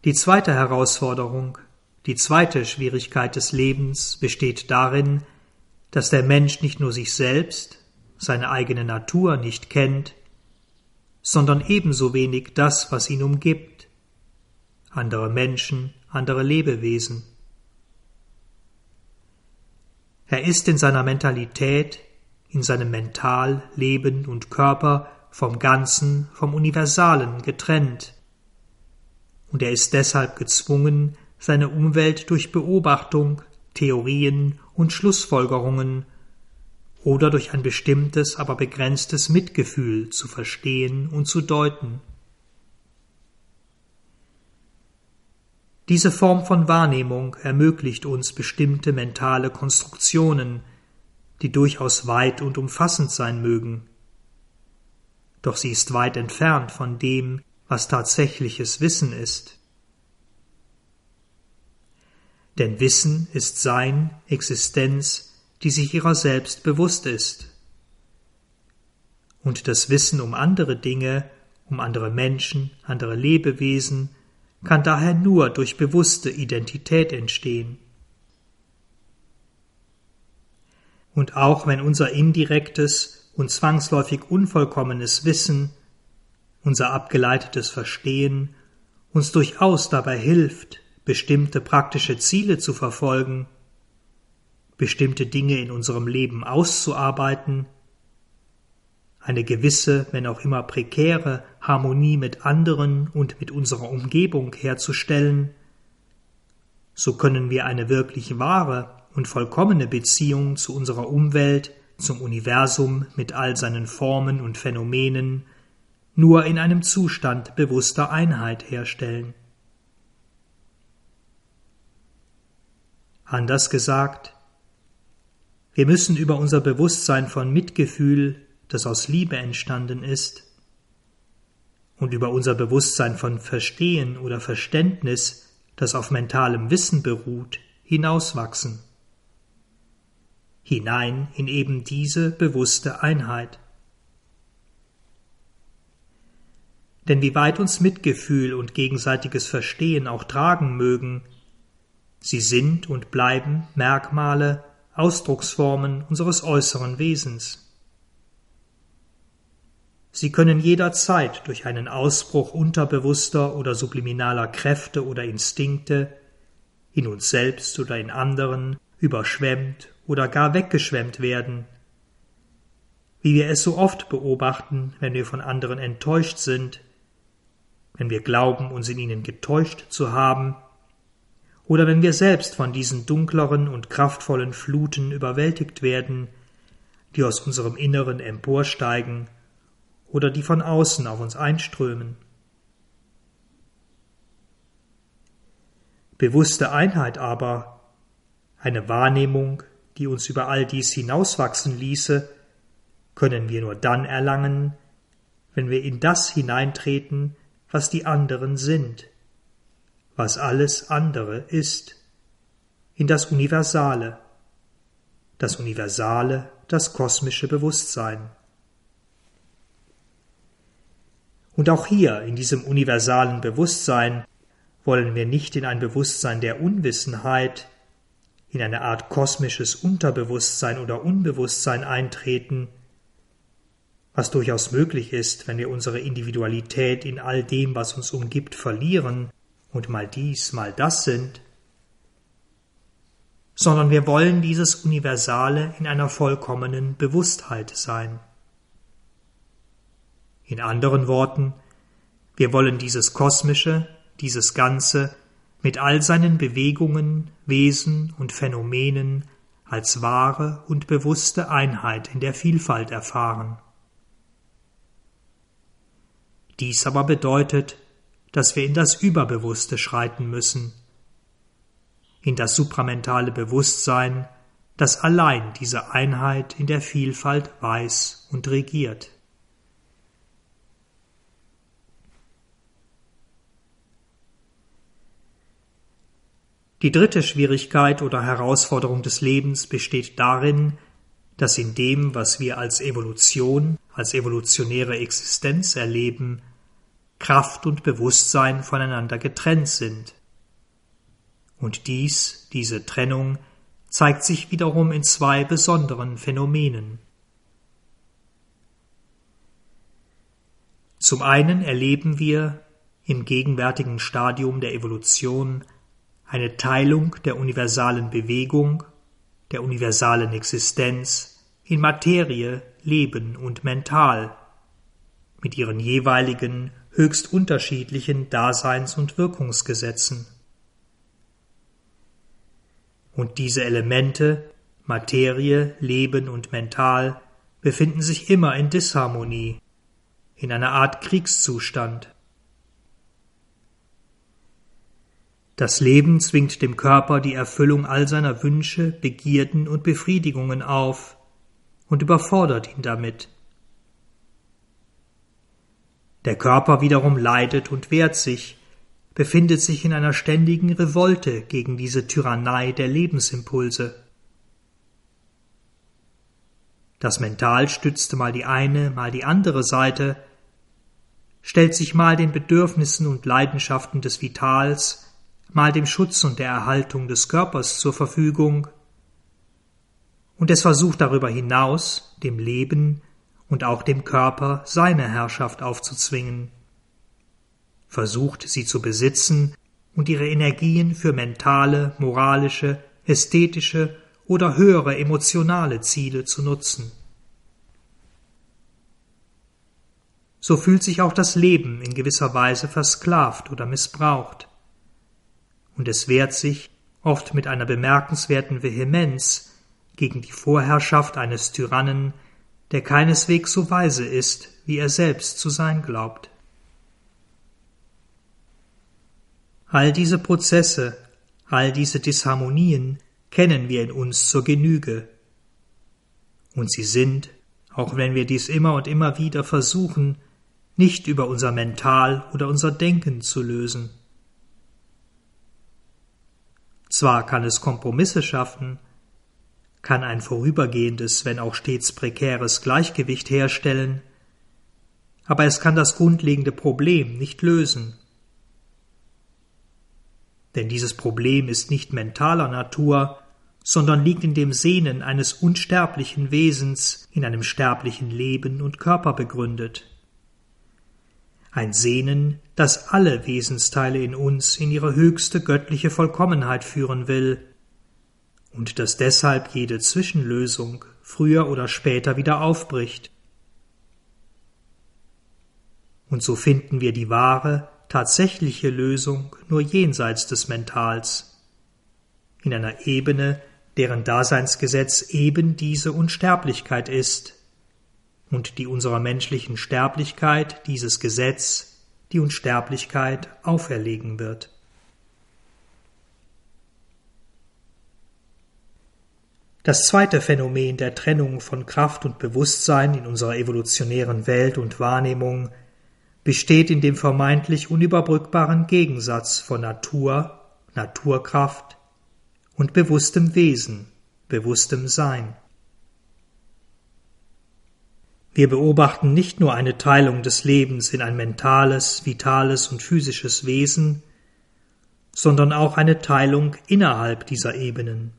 Die zweite Herausforderung, die zweite Schwierigkeit des Lebens besteht darin, dass der Mensch nicht nur sich selbst, seine eigene Natur nicht kennt, sondern ebenso wenig das, was ihn umgibt, andere Menschen, andere Lebewesen. Er ist in seiner Mentalität, in seinem Mental, Leben und Körper vom Ganzen, vom Universalen getrennt. Und er ist deshalb gezwungen, seine Umwelt durch Beobachtung, Theorien und Schlussfolgerungen oder durch ein bestimmtes, aber begrenztes Mitgefühl zu verstehen und zu deuten. Diese Form von Wahrnehmung ermöglicht uns bestimmte mentale Konstruktionen, die durchaus weit und umfassend sein mögen. Doch sie ist weit entfernt von dem, was tatsächliches Wissen ist. Denn Wissen ist Sein, Existenz, die sich ihrer selbst bewusst ist. Und das Wissen um andere Dinge, um andere Menschen, andere Lebewesen, kann daher nur durch bewusste Identität entstehen. Und auch wenn unser indirektes und zwangsläufig unvollkommenes Wissen, unser abgeleitetes Verstehen uns durchaus dabei hilft, bestimmte praktische Ziele zu verfolgen, bestimmte Dinge in unserem Leben auszuarbeiten, eine gewisse, wenn auch immer prekäre Harmonie mit anderen und mit unserer Umgebung herzustellen, so können wir eine wirklich wahre und vollkommene Beziehung zu unserer Umwelt, zum Universum mit all seinen Formen und Phänomenen nur in einem Zustand bewusster Einheit herstellen. Anders gesagt, wir müssen über unser Bewusstsein von Mitgefühl, das aus Liebe entstanden ist, und über unser Bewusstsein von Verstehen oder Verständnis, das auf mentalem Wissen beruht, hinauswachsen. Hinein in eben diese bewusste Einheit. Denn wie weit uns Mitgefühl und gegenseitiges Verstehen auch tragen mögen, Sie sind und bleiben Merkmale, Ausdrucksformen unseres äußeren Wesens. Sie können jederzeit durch einen Ausbruch unterbewusster oder subliminaler Kräfte oder Instinkte in uns selbst oder in anderen überschwemmt oder gar weggeschwemmt werden, wie wir es so oft beobachten, wenn wir von anderen enttäuscht sind, wenn wir glauben, uns in ihnen getäuscht zu haben, oder wenn wir selbst von diesen dunkleren und kraftvollen Fluten überwältigt werden, die aus unserem Inneren emporsteigen oder die von außen auf uns einströmen. Bewusste Einheit aber, eine Wahrnehmung, die uns über all dies hinauswachsen ließe, können wir nur dann erlangen, wenn wir in das hineintreten, was die anderen sind, was alles andere ist, in das Universale, das Universale, das kosmische Bewusstsein. Und auch hier, in diesem universalen Bewusstsein, wollen wir nicht in ein Bewusstsein der Unwissenheit, in eine Art kosmisches Unterbewusstsein oder Unbewusstsein eintreten, was durchaus möglich ist, wenn wir unsere Individualität in all dem, was uns umgibt, verlieren und mal dies, mal das sind, sondern wir wollen dieses Universale in einer vollkommenen Bewusstheit sein. In anderen Worten, wir wollen dieses Kosmische, dieses Ganze mit all seinen Bewegungen, Wesen und Phänomenen als wahre und bewusste Einheit in der Vielfalt erfahren. Dies aber bedeutet, dass wir in das Überbewusste schreiten müssen, in das supramentale Bewusstsein, das allein diese Einheit in der Vielfalt weiß und regiert. Die dritte Schwierigkeit oder Herausforderung des Lebens besteht darin, dass in dem, was wir als Evolution, als evolutionäre Existenz erleben, Kraft und Bewusstsein voneinander getrennt sind. Und dies, diese Trennung, zeigt sich wiederum in zwei besonderen Phänomenen. Zum einen erleben wir, im gegenwärtigen Stadium der Evolution eine Teilung der universalen Bewegung, der universalen Existenz in Materie, Leben und Mental, mit ihren jeweiligen höchst unterschiedlichen Daseins- und Wirkungsgesetzen. Und diese Elemente, Materie, Leben und Mental, befinden sich immer in Disharmonie, in einer Art Kriegszustand. Das Leben zwingt dem Körper die Erfüllung all seiner Wünsche, Begierden und Befriedigungen auf und überfordert ihn damit. Der Körper wiederum leidet und wehrt sich, befindet sich in einer ständigen Revolte gegen diese Tyrannei der Lebensimpulse. Das Mental stützte mal die eine, mal die andere Seite, stellt sich mal den Bedürfnissen und Leidenschaften des Vitals, mal dem Schutz und der Erhaltung des Körpers zur Verfügung, und es versucht darüber hinaus, dem Leben und auch dem Körper seine Herrschaft aufzuzwingen, versucht sie zu besitzen und ihre Energien für mentale, moralische, ästhetische oder höhere emotionale Ziele zu nutzen. So fühlt sich auch das Leben in gewisser Weise versklavt oder missbraucht und es wehrt sich, oft mit einer bemerkenswerten Vehemenz, gegen die Vorherrschaft eines Tyrannen, der keineswegs so weise ist, wie er selbst zu sein glaubt. All diese Prozesse, all diese Disharmonien kennen wir in uns zur Genüge. Und sie sind, auch wenn wir dies immer und immer wieder versuchen, nicht über unser Mental oder unser Denken zu lösen. Zwar kann es Kompromisse schaffen, kann ein vorübergehendes, wenn auch stets prekäres Gleichgewicht herstellen, aber es kann das grundlegende Problem nicht lösen. Denn dieses Problem ist nicht mentaler Natur, sondern liegt in dem Sehnen eines unsterblichen Wesens in einem sterblichen Leben und Körper begründet ein Sehnen, das alle Wesensteile in uns in ihre höchste göttliche Vollkommenheit führen will, und das deshalb jede Zwischenlösung früher oder später wieder aufbricht. Und so finden wir die wahre, tatsächliche Lösung nur jenseits des Mentals, in einer Ebene, deren Daseinsgesetz eben diese Unsterblichkeit ist, und die unserer menschlichen Sterblichkeit dieses Gesetz, die Unsterblichkeit, auferlegen wird. Das zweite Phänomen der Trennung von Kraft und Bewusstsein in unserer evolutionären Welt und Wahrnehmung besteht in dem vermeintlich unüberbrückbaren Gegensatz von Natur, Naturkraft und bewusstem Wesen, bewusstem Sein. Wir beobachten nicht nur eine Teilung des Lebens in ein mentales, vitales und physisches Wesen, sondern auch eine Teilung innerhalb dieser Ebenen.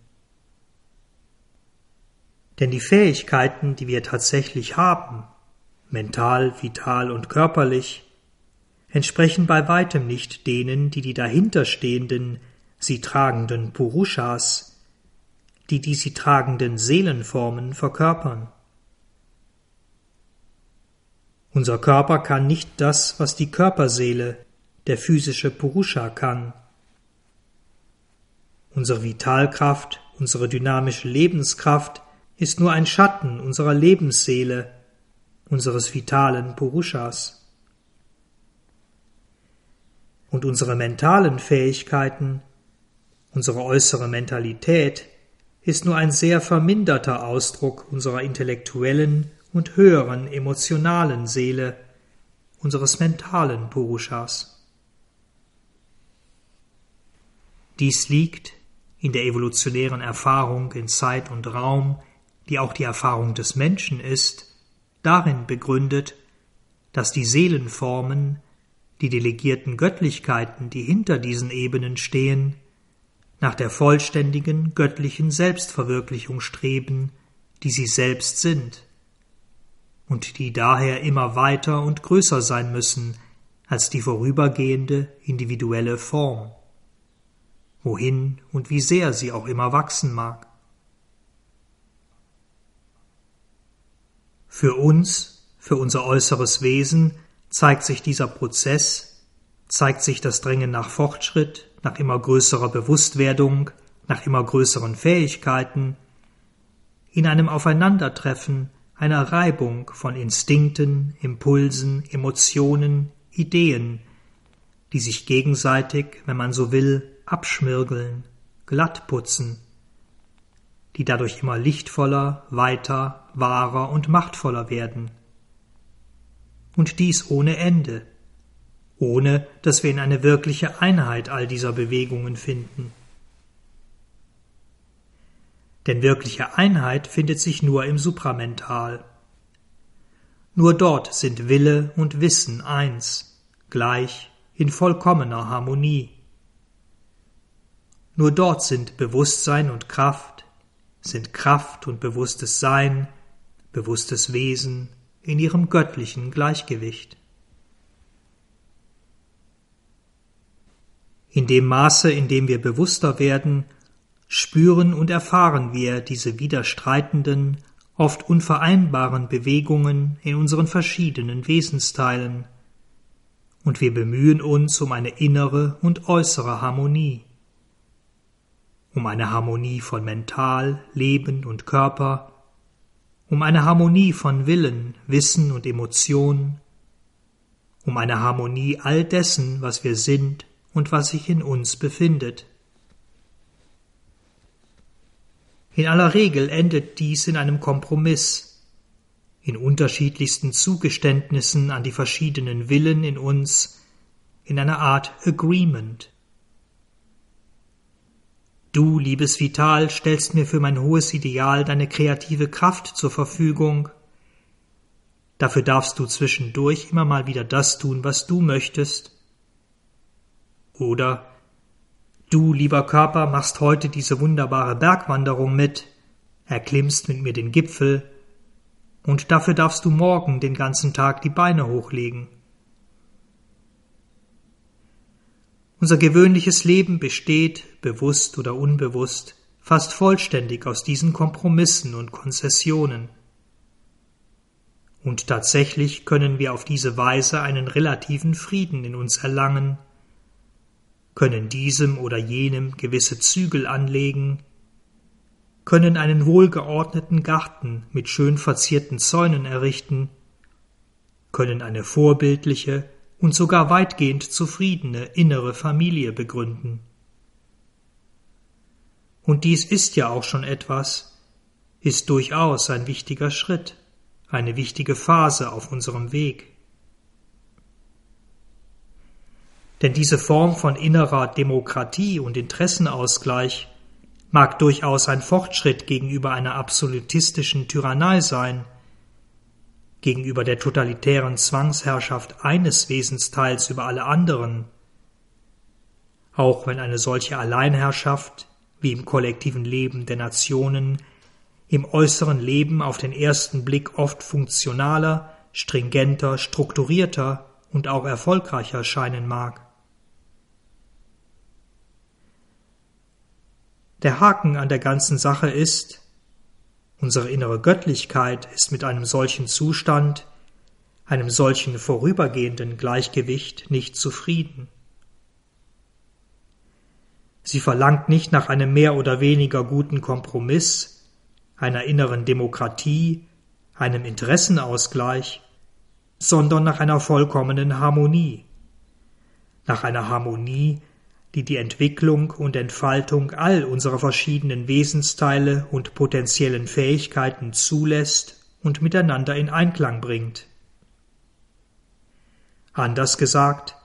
Denn die Fähigkeiten, die wir tatsächlich haben, mental, vital und körperlich, entsprechen bei weitem nicht denen, die die dahinterstehenden, sie tragenden Purushas, die die sie tragenden Seelenformen verkörpern. Unser Körper kann nicht das, was die Körperseele, der physische Purusha kann. Unsere Vitalkraft, unsere dynamische Lebenskraft ist nur ein Schatten unserer Lebensseele, unseres vitalen Purushas. Und unsere mentalen Fähigkeiten, unsere äußere Mentalität ist nur ein sehr verminderter Ausdruck unserer intellektuellen und höheren emotionalen Seele, unseres mentalen Purushas. Dies liegt in der evolutionären Erfahrung in Zeit und Raum, die auch die Erfahrung des Menschen ist, darin begründet, dass die Seelenformen, die delegierten Göttlichkeiten, die hinter diesen Ebenen stehen, nach der vollständigen göttlichen Selbstverwirklichung streben, die sie selbst sind und die daher immer weiter und größer sein müssen als die vorübergehende individuelle Form, wohin und wie sehr sie auch immer wachsen mag. Für uns, für unser äußeres Wesen, zeigt sich dieser Prozess, zeigt sich das Drängen nach Fortschritt, nach immer größerer Bewusstwerdung, nach immer größeren Fähigkeiten, in einem Aufeinandertreffen, einer Reibung von Instinkten, Impulsen, Emotionen, Ideen, die sich gegenseitig, wenn man so will, abschmirgeln, glattputzen, die dadurch immer lichtvoller, weiter, wahrer und machtvoller werden. Und dies ohne Ende, ohne dass wir in eine wirkliche Einheit all dieser Bewegungen finden. Denn wirkliche Einheit findet sich nur im Supramental. Nur dort sind Wille und Wissen eins, gleich, in vollkommener Harmonie. Nur dort sind Bewusstsein und Kraft, sind Kraft und bewusstes Sein, bewusstes Wesen in ihrem göttlichen Gleichgewicht. In dem Maße, in dem wir bewusster werden, spüren und erfahren wir diese widerstreitenden, oft unvereinbaren Bewegungen in unseren verschiedenen Wesensteilen, und wir bemühen uns um eine innere und äußere Harmonie. Um eine Harmonie von Mental, Leben und Körper, um eine Harmonie von Willen, Wissen und Emotion, um eine Harmonie all dessen, was wir sind und was sich in uns befindet. In aller Regel endet dies in einem Kompromiss, in unterschiedlichsten Zugeständnissen an die verschiedenen Willen in uns, in einer Art Agreement. Du, liebes Vital, stellst mir für mein hohes Ideal deine kreative Kraft zur Verfügung. Dafür darfst du zwischendurch immer mal wieder das tun, was du möchtest. Oder Du, lieber Körper, machst heute diese wunderbare Bergwanderung mit, erklimmst mit mir den Gipfel, und dafür darfst du morgen den ganzen Tag die Beine hochlegen. Unser gewöhnliches Leben besteht, bewusst oder unbewusst, fast vollständig aus diesen Kompromissen und Konzessionen. Und tatsächlich können wir auf diese Weise einen relativen Frieden in uns erlangen, können diesem oder jenem gewisse Zügel anlegen, können einen wohlgeordneten Garten mit schön verzierten Zäunen errichten, können eine vorbildliche, und sogar weitgehend zufriedene innere Familie begründen. Und dies ist ja auch schon etwas, ist durchaus ein wichtiger Schritt, eine wichtige Phase auf unserem Weg. Denn diese Form von innerer Demokratie und Interessenausgleich mag durchaus ein Fortschritt gegenüber einer absolutistischen Tyrannei sein, gegenüber der totalitären Zwangsherrschaft eines Wesensteils über alle anderen, auch wenn eine solche Alleinherrschaft, wie im kollektiven Leben der Nationen, im äußeren Leben auf den ersten Blick oft funktionaler, stringenter, strukturierter und auch erfolgreicher scheinen mag. Der Haken an der ganzen Sache ist, Unsere innere Göttlichkeit ist mit einem solchen Zustand, einem solchen vorübergehenden Gleichgewicht nicht zufrieden. Sie verlangt nicht nach einem mehr oder weniger guten Kompromiss, einer inneren Demokratie, einem Interessenausgleich, sondern nach einer vollkommenen Harmonie, nach einer Harmonie, die die Entwicklung und Entfaltung all unserer verschiedenen Wesensteile und potenziellen Fähigkeiten zulässt und miteinander in Einklang bringt. Anders gesagt,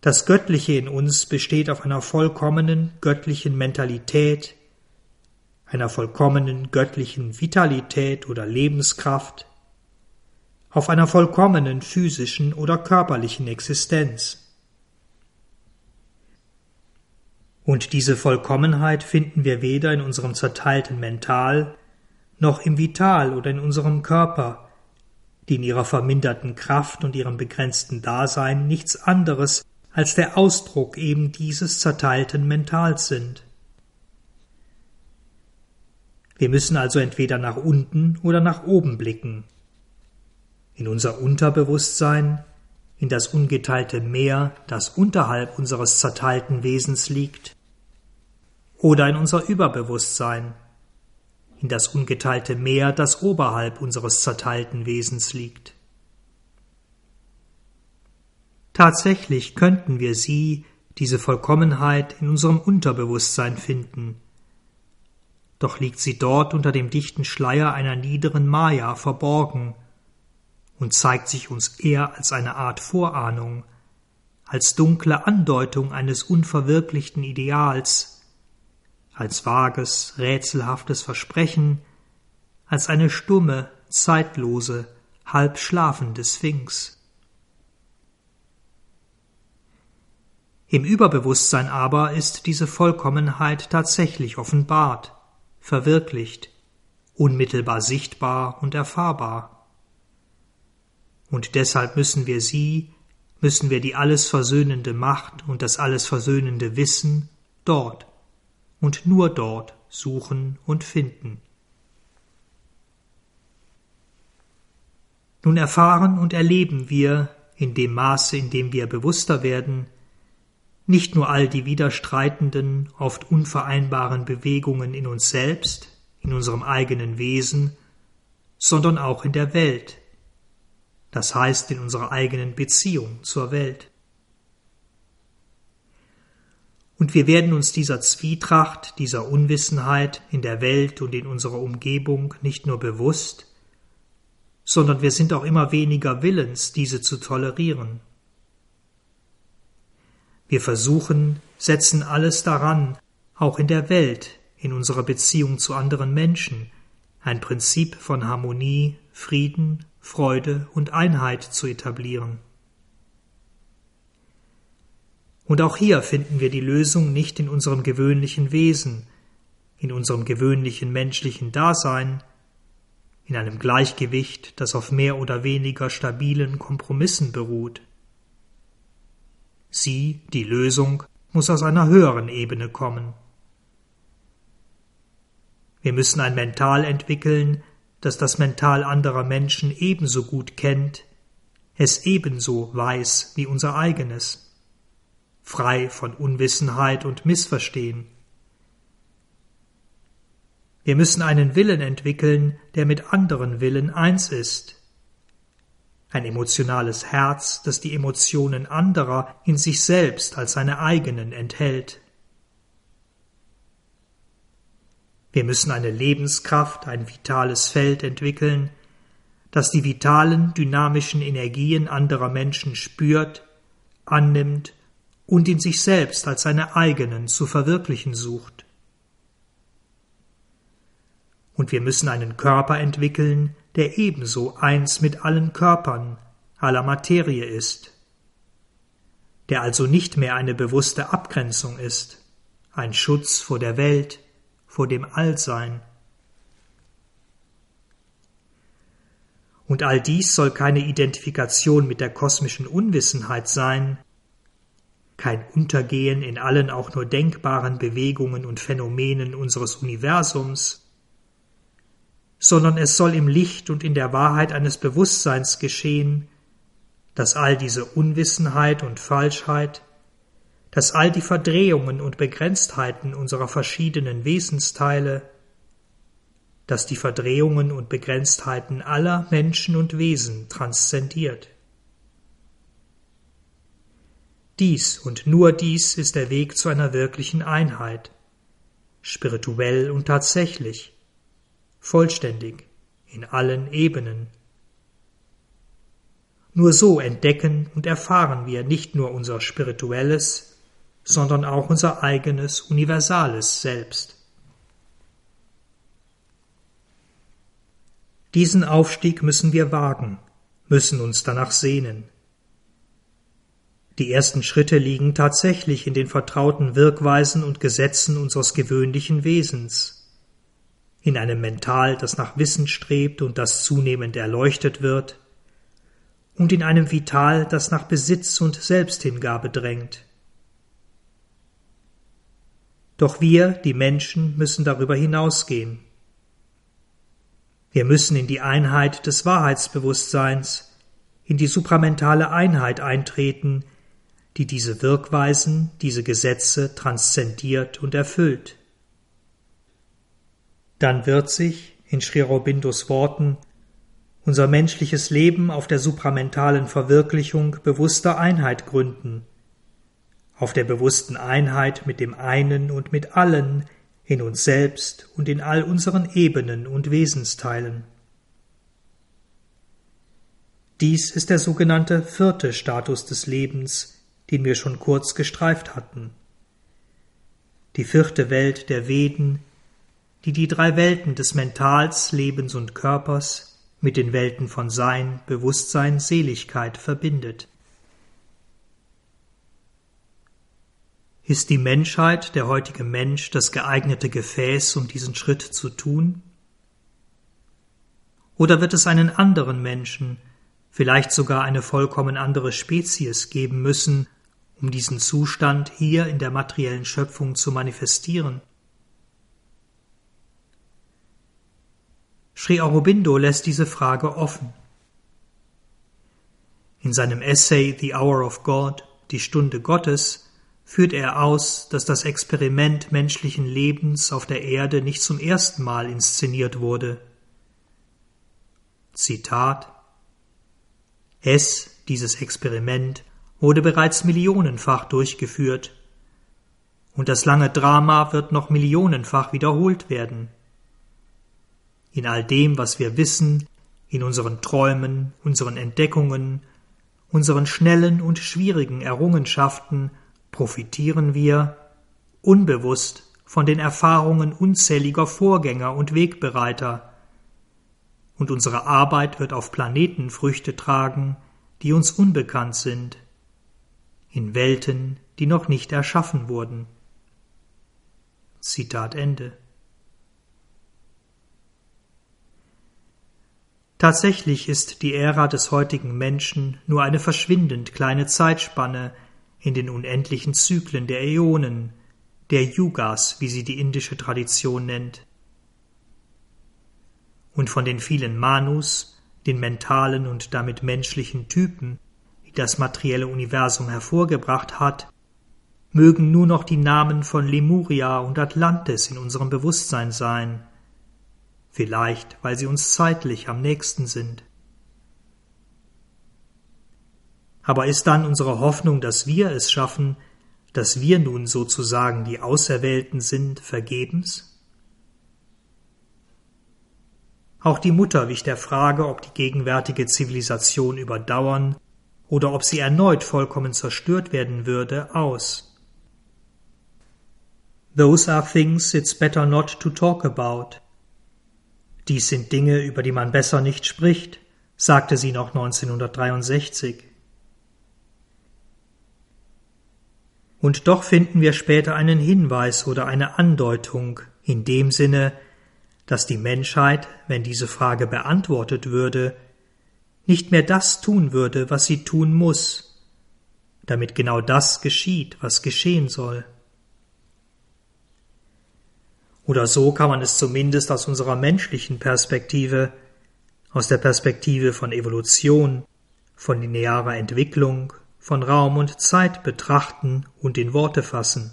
das Göttliche in uns besteht auf einer vollkommenen göttlichen Mentalität, einer vollkommenen göttlichen Vitalität oder Lebenskraft, auf einer vollkommenen physischen oder körperlichen Existenz. Und diese Vollkommenheit finden wir weder in unserem zerteilten Mental noch im Vital oder in unserem Körper, die in ihrer verminderten Kraft und ihrem begrenzten Dasein nichts anderes als der Ausdruck eben dieses zerteilten Mentals sind. Wir müssen also entweder nach unten oder nach oben blicken. In unser Unterbewusstsein, in das ungeteilte Meer, das unterhalb unseres zerteilten Wesens liegt, oder in unser Überbewusstsein, in das ungeteilte Meer, das oberhalb unseres zerteilten Wesens liegt. Tatsächlich könnten wir sie, diese Vollkommenheit, in unserem Unterbewusstsein finden, doch liegt sie dort unter dem dichten Schleier einer niederen Maya verborgen und zeigt sich uns eher als eine Art Vorahnung, als dunkle Andeutung eines unverwirklichten Ideals, als vages, rätselhaftes Versprechen, als eine stumme, zeitlose, halb schlafende Sphinx. Im Überbewusstsein aber ist diese Vollkommenheit tatsächlich offenbart, verwirklicht, unmittelbar sichtbar und erfahrbar. Und deshalb müssen wir sie, müssen wir die alles versöhnende Macht und das alles versöhnende Wissen dort und nur dort suchen und finden. Nun erfahren und erleben wir, in dem Maße, in dem wir bewusster werden, nicht nur all die widerstreitenden, oft unvereinbaren Bewegungen in uns selbst, in unserem eigenen Wesen, sondern auch in der Welt, das heißt in unserer eigenen Beziehung zur Welt. Und wir werden uns dieser Zwietracht, dieser Unwissenheit in der Welt und in unserer Umgebung nicht nur bewusst, sondern wir sind auch immer weniger willens, diese zu tolerieren. Wir versuchen, setzen alles daran, auch in der Welt, in unserer Beziehung zu anderen Menschen, ein Prinzip von Harmonie, Frieden, Freude und Einheit zu etablieren. Und auch hier finden wir die Lösung nicht in unserem gewöhnlichen Wesen, in unserem gewöhnlichen menschlichen Dasein, in einem Gleichgewicht, das auf mehr oder weniger stabilen Kompromissen beruht. Sie, die Lösung, muss aus einer höheren Ebene kommen. Wir müssen ein Mental entwickeln, das das Mental anderer Menschen ebenso gut kennt, es ebenso weiß wie unser eigenes, frei von Unwissenheit und Missverstehen. Wir müssen einen Willen entwickeln, der mit anderen Willen eins ist, ein emotionales Herz, das die Emotionen anderer in sich selbst als seine eigenen enthält. Wir müssen eine Lebenskraft, ein vitales Feld entwickeln, das die vitalen, dynamischen Energien anderer Menschen spürt, annimmt und in sich selbst als seine eigenen zu verwirklichen sucht. Und wir müssen einen Körper entwickeln, der ebenso eins mit allen Körpern, aller Materie ist, der also nicht mehr eine bewusste Abgrenzung ist, ein Schutz vor der Welt, vor dem Allsein. Und all dies soll keine Identifikation mit der kosmischen Unwissenheit sein, kein Untergehen in allen auch nur denkbaren Bewegungen und Phänomenen unseres Universums, sondern es soll im Licht und in der Wahrheit eines Bewusstseins geschehen, dass all diese Unwissenheit und Falschheit, dass all die Verdrehungen und Begrenztheiten unserer verschiedenen Wesensteile, dass die Verdrehungen und Begrenztheiten aller Menschen und Wesen transzendiert. Dies und nur dies ist der Weg zu einer wirklichen Einheit, spirituell und tatsächlich, vollständig in allen Ebenen. Nur so entdecken und erfahren wir nicht nur unser spirituelles, sondern auch unser eigenes universales Selbst. Diesen Aufstieg müssen wir wagen, müssen uns danach sehnen. Die ersten Schritte liegen tatsächlich in den vertrauten Wirkweisen und Gesetzen unseres gewöhnlichen Wesens in einem Mental, das nach Wissen strebt und das zunehmend erleuchtet wird, und in einem Vital, das nach Besitz und Selbsthingabe drängt. Doch wir, die Menschen, müssen darüber hinausgehen. Wir müssen in die Einheit des Wahrheitsbewusstseins, in die supramentale Einheit eintreten, die diese Wirkweisen, diese Gesetze transzendiert und erfüllt. Dann wird sich, in Sri Aurobindos Worten, unser menschliches Leben auf der supramentalen Verwirklichung bewusster Einheit gründen, auf der bewussten Einheit mit dem einen und mit allen, in uns selbst und in all unseren Ebenen und Wesensteilen. Dies ist der sogenannte vierte Status des Lebens, den wir schon kurz gestreift hatten. Die vierte Welt der Veden, die die drei Welten des Mentals, Lebens und Körpers mit den Welten von Sein, Bewusstsein, Seligkeit verbindet. Ist die Menschheit, der heutige Mensch, das geeignete Gefäß, um diesen Schritt zu tun? Oder wird es einen anderen Menschen, vielleicht sogar eine vollkommen andere Spezies geben müssen, um diesen Zustand hier in der materiellen Schöpfung zu manifestieren? Sri Aurobindo lässt diese Frage offen. In seinem Essay The Hour of God, die Stunde Gottes, führt er aus, dass das Experiment menschlichen Lebens auf der Erde nicht zum ersten Mal inszeniert wurde. Zitat Es, dieses Experiment, wurde bereits millionenfach durchgeführt, und das lange Drama wird noch millionenfach wiederholt werden. In all dem, was wir wissen, in unseren Träumen, unseren Entdeckungen, unseren schnellen und schwierigen Errungenschaften profitieren wir unbewusst von den Erfahrungen unzähliger Vorgänger und Wegbereiter, und unsere Arbeit wird auf Planeten Früchte tragen, die uns unbekannt sind, in Welten, die noch nicht erschaffen wurden. Zitat Ende. Tatsächlich ist die Ära des heutigen Menschen nur eine verschwindend kleine Zeitspanne in den unendlichen Zyklen der Äonen, der Yugas, wie sie die indische Tradition nennt. Und von den vielen Manus, den mentalen und damit menschlichen Typen, das materielle Universum hervorgebracht hat, mögen nur noch die Namen von Lemuria und Atlantis in unserem Bewusstsein sein, vielleicht weil sie uns zeitlich am nächsten sind. Aber ist dann unsere Hoffnung, dass wir es schaffen, dass wir nun sozusagen die Auserwählten sind, vergebens? Auch die Mutter wich der Frage, ob die gegenwärtige Zivilisation überdauern oder ob sie erneut vollkommen zerstört werden würde, aus. Those are things it's better not to talk about. Dies sind Dinge, über die man besser nicht spricht, sagte sie noch 1963. Und doch finden wir später einen Hinweis oder eine Andeutung in dem Sinne, dass die Menschheit, wenn diese Frage beantwortet würde, nicht mehr das tun würde, was sie tun muss, damit genau das geschieht, was geschehen soll. Oder so kann man es zumindest aus unserer menschlichen Perspektive, aus der Perspektive von Evolution, von linearer Entwicklung, von Raum und Zeit betrachten und in Worte fassen.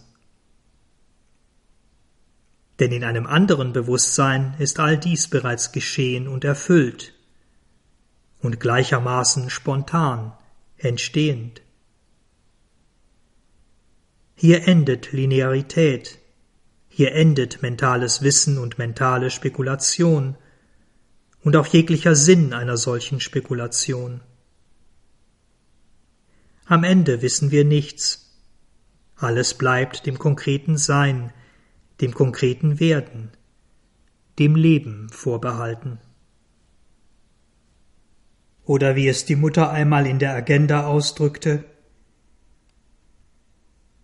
Denn in einem anderen Bewusstsein ist all dies bereits geschehen und erfüllt und gleichermaßen spontan, entstehend. Hier endet Linearität, hier endet mentales Wissen und mentale Spekulation und auch jeglicher Sinn einer solchen Spekulation. Am Ende wissen wir nichts. Alles bleibt dem konkreten Sein, dem konkreten Werden, dem Leben vorbehalten. Oder wie es die Mutter einmal in der Agenda ausdrückte,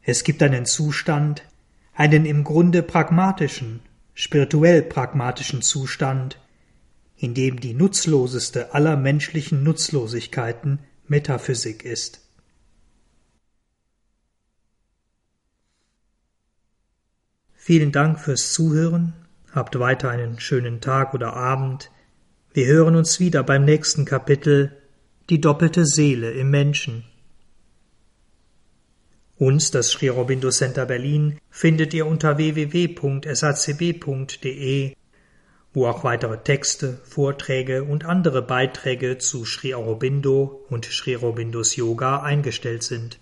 es gibt einen Zustand, einen im Grunde pragmatischen, spirituell pragmatischen Zustand, in dem die nutzloseste aller menschlichen Nutzlosigkeiten Metaphysik ist. Vielen Dank fürs Zuhören, habt weiter einen schönen Tag oder Abend. Wir hören uns wieder beim nächsten Kapitel Die doppelte Seele im Menschen. Uns, das Sri Aurobindo Center Berlin, findet ihr unter www.sacb.de wo auch weitere Texte, Vorträge und andere Beiträge zu Sri Aurobindo und Sri Aurobindos Yoga eingestellt sind